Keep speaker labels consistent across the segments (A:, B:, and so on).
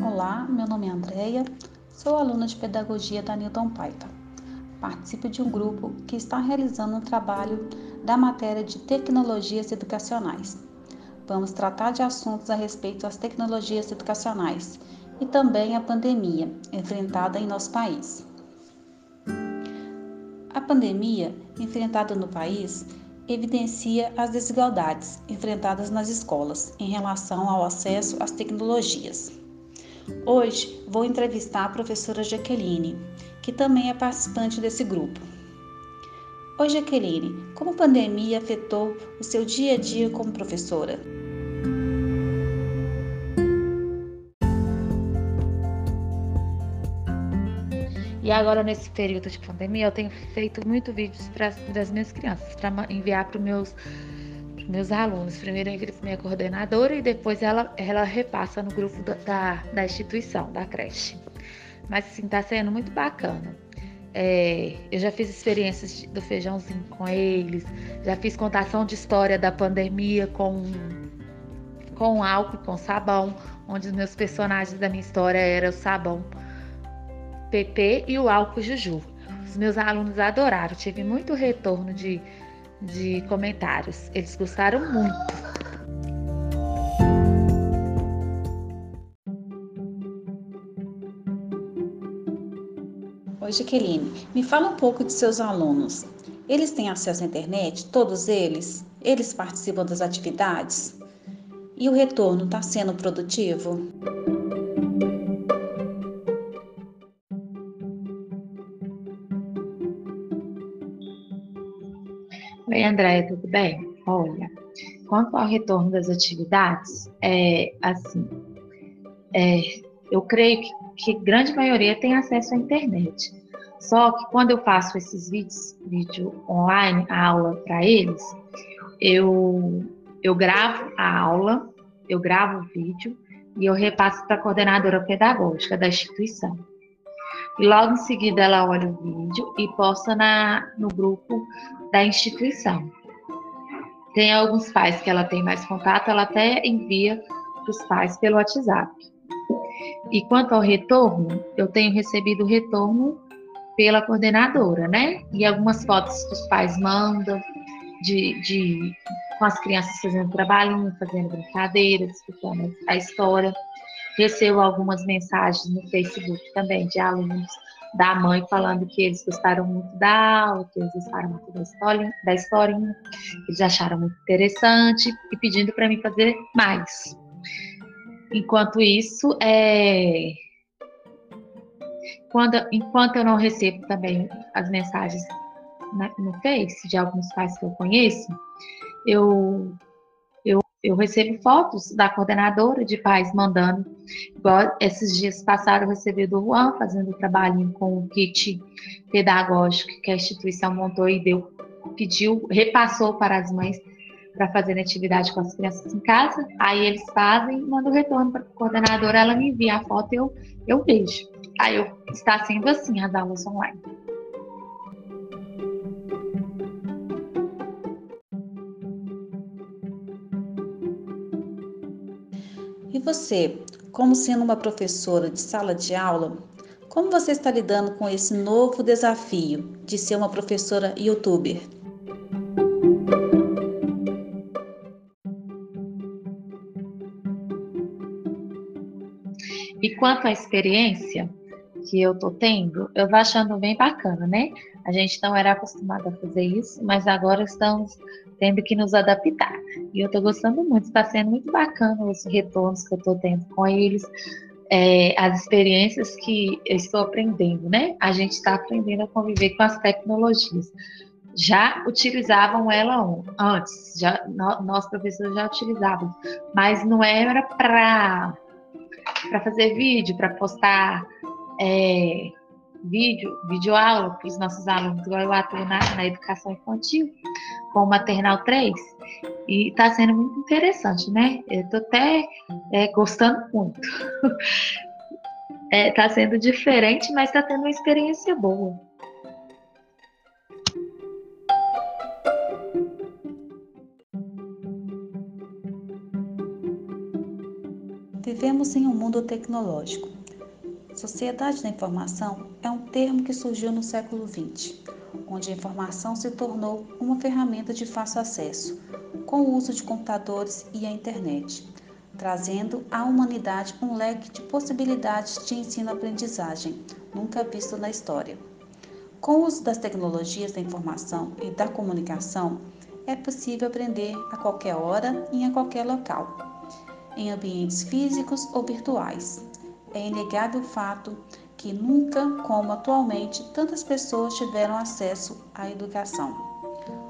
A: Olá, meu nome é Andreia, sou aluna de Pedagogia da Newton Paiva. Participo de um grupo que está realizando um trabalho da matéria de tecnologias educacionais. Vamos tratar de assuntos a respeito das tecnologias educacionais e também a pandemia enfrentada em nosso país. A pandemia enfrentada no país evidencia as desigualdades enfrentadas nas escolas em relação ao acesso às tecnologias. Hoje vou entrevistar a professora Jaqueline, que também é participante desse grupo. Oi, Jaqueline, como a pandemia afetou o seu dia a dia como professora?
B: E agora, nesse período de pandemia, eu tenho feito muito vídeos para as minhas crianças, para enviar para os meus, meus alunos. Primeiro para minha coordenadora e depois ela, ela repassa no grupo da, da instituição, da creche. Mas, assim, está sendo muito bacana. É, eu já fiz experiências do feijãozinho com eles, já fiz contação de história da pandemia com, com álcool, com sabão, onde os meus personagens da minha história eram o sabão PP e o álcool Juju. Os meus alunos adoraram, tive muito retorno de, de comentários. Eles gostaram muito.
A: Oi, Jaqueline. Me fala um pouco de seus alunos. Eles têm acesso à internet? Todos eles? Eles participam das atividades? E o retorno está sendo produtivo?
B: Oi, Andréia, tudo bem? Olha, quanto ao retorno das atividades, é assim, é, eu creio que, que grande maioria tem acesso à internet. Só que quando eu faço esses vídeos, vídeo online, a aula para eles, eu, eu gravo a aula, eu gravo o vídeo e eu repasso para a coordenadora pedagógica da instituição. E logo em seguida ela olha o vídeo e posta na, no grupo da instituição. Tem alguns pais que ela tem mais contato, ela até envia para os pais pelo WhatsApp. E quanto ao retorno, eu tenho recebido retorno pela coordenadora, né? E algumas fotos que os pais mandam de, de com as crianças fazendo trabalhinho, fazendo brincadeiras, explicando a história. Recebo algumas mensagens no Facebook também de alunos da mãe falando que eles gostaram muito da aula, que eles gostaram muito da historinha, da historinha eles acharam muito interessante e pedindo para mim fazer mais. Enquanto isso, é... Quando, enquanto eu não recebo também as mensagens no Face de alguns pais que eu conheço, eu eu recebo fotos da coordenadora de pais mandando. Igual esses dias passados eu recebi do Juan fazendo trabalhinho com o kit pedagógico que a instituição montou e deu, pediu, repassou para as mães para fazer atividade com as crianças em casa. Aí eles fazem, mandam o retorno para a coordenadora, ela me envia a foto, eu eu vejo. Aí eu, está sendo assim as aulas online.
A: Você, como sendo uma professora de sala de aula, como você está lidando com esse novo desafio de ser uma professora youtuber?
B: E quanto à experiência que eu tô tendo, eu tô achando bem bacana, né? A gente não era acostumado a fazer isso, mas agora estamos tendo que nos adaptar. E eu estou gostando muito, está sendo muito bacana os retornos que eu estou tendo com eles, é, as experiências que eu estou aprendendo, né? A gente está aprendendo a conviver com as tecnologias. Já utilizavam ela antes, já, nós professores já utilizávamos, mas não era para fazer vídeo, para postar é, vídeo, vídeo aula para os nossos alunos, igual eu atuo na, na educação infantil, com o Maternal 3, e está sendo muito interessante, né? Eu estou até é, gostando muito. Está é, tá sendo diferente, mas está tendo uma experiência boa.
A: Vivemos em um mundo tecnológico. Sociedade da informação é um termo que surgiu no século XX, onde a informação se tornou uma ferramenta de fácil acesso, com o uso de computadores e a internet, trazendo à humanidade um leque de possibilidades de ensino-aprendizagem nunca visto na história. Com o uso das tecnologias da informação e da comunicação, é possível aprender a qualquer hora e em qualquer local, em ambientes físicos ou virtuais. É inegável o fato que nunca, como atualmente, tantas pessoas tiveram acesso à educação.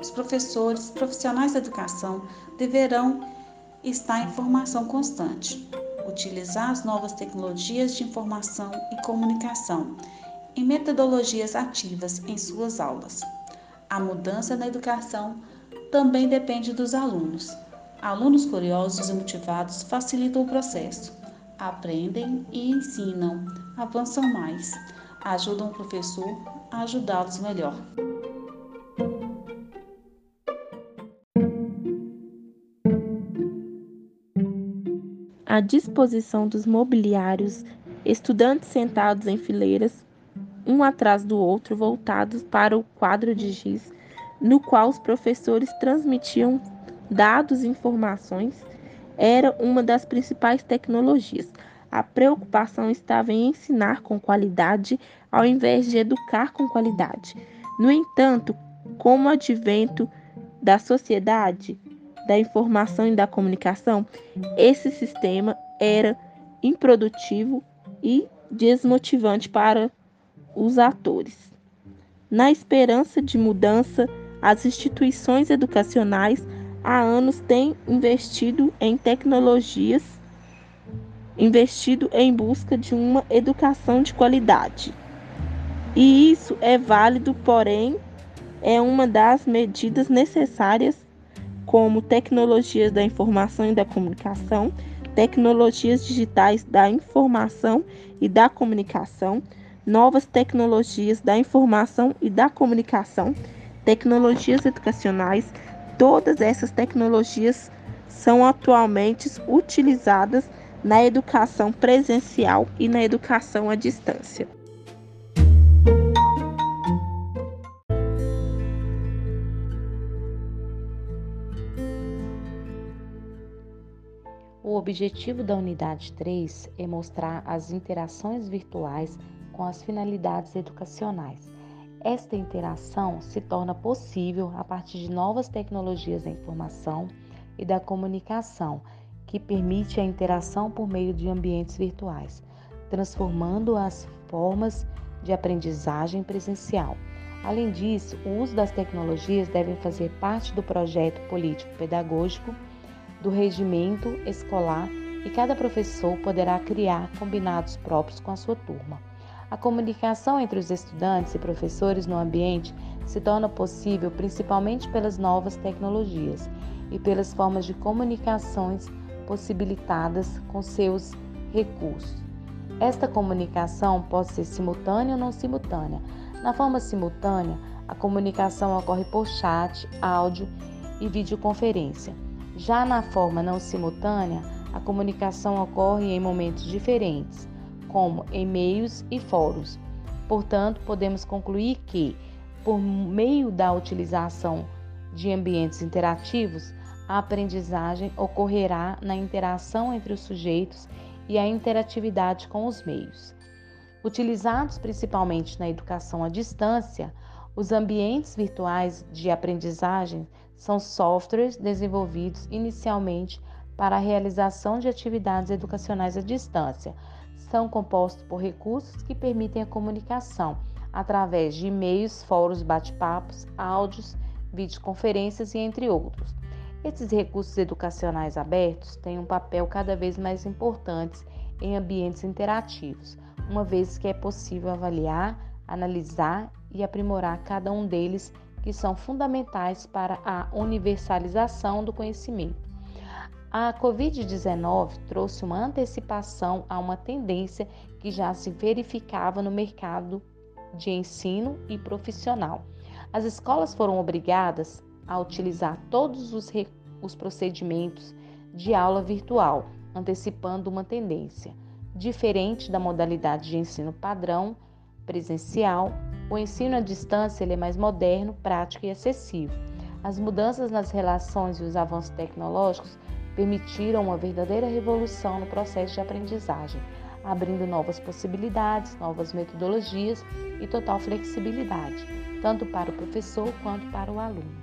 A: Os professores, profissionais da educação, deverão estar em formação constante, utilizar as novas tecnologias de informação e comunicação em metodologias ativas em suas aulas. A mudança na educação também depende dos alunos. Alunos curiosos e motivados facilitam o processo, aprendem e ensinam, avançam mais, ajudam o professor a ajudá-los melhor.
C: À disposição dos mobiliários, estudantes sentados em fileiras, um atrás do outro, voltados para o quadro de giz, no qual os professores transmitiam dados e informações, era uma das principais tecnologias. A preocupação estava em ensinar com qualidade ao invés de educar com qualidade. No entanto, com o advento da sociedade, da informação e da comunicação, esse sistema era improdutivo e desmotivante para os atores. Na esperança de mudança, as instituições educacionais há anos têm investido em tecnologias, investido em busca de uma educação de qualidade. E isso é válido, porém, é uma das medidas necessárias, como tecnologias da informação e da comunicação, tecnologias digitais da informação e da comunicação, novas tecnologias da informação e da comunicação, tecnologias educacionais, todas essas tecnologias são atualmente utilizadas na educação presencial e na educação à distância.
D: O objetivo da unidade 3 é mostrar as interações virtuais com as finalidades educacionais. Esta interação se torna possível a partir de novas tecnologias da informação e da comunicação, que permite a interação por meio de ambientes virtuais, transformando as formas de aprendizagem presencial. Além disso, o uso das tecnologias deve fazer parte do projeto político-pedagógico do regimento escolar e cada professor poderá criar combinados próprios com a sua turma. A comunicação entre os estudantes e professores no ambiente se torna possível principalmente pelas novas tecnologias e pelas formas de comunicações possibilitadas com seus recursos. Esta comunicação pode ser simultânea ou não simultânea. Na forma simultânea, a comunicação ocorre por chat, áudio e videoconferência. Já na forma não simultânea, a comunicação ocorre em momentos diferentes como e-mails e fóruns. Portanto, podemos concluir que, por meio da utilização de ambientes interativos, a aprendizagem ocorrerá na interação entre os sujeitos e a interatividade com os meios. Utilizados principalmente na educação à distância, os ambientes virtuais de aprendizagem são softwares desenvolvidos inicialmente para a realização de atividades educacionais à distância, são compostos por recursos que permitem a comunicação através de e-mails, fóruns, bate-papos, áudios, videoconferências e entre outros. Esses recursos educacionais abertos têm um papel cada vez mais importante em ambientes interativos, uma vez que é possível avaliar, analisar e aprimorar cada um deles, que são fundamentais para a universalização do conhecimento. A Covid-19 trouxe uma antecipação a uma tendência que já se verificava no mercado de ensino e profissional. As escolas foram obrigadas a utilizar todos os, os procedimentos de aula virtual, antecipando uma tendência. Diferente da modalidade de ensino padrão presencial, o ensino à distância é mais moderno, prático e acessível. As mudanças nas relações e os avanços tecnológicos permitiram uma verdadeira revolução no processo de aprendizagem, abrindo novas possibilidades, novas metodologias e total flexibilidade, tanto para o professor quanto para o aluno.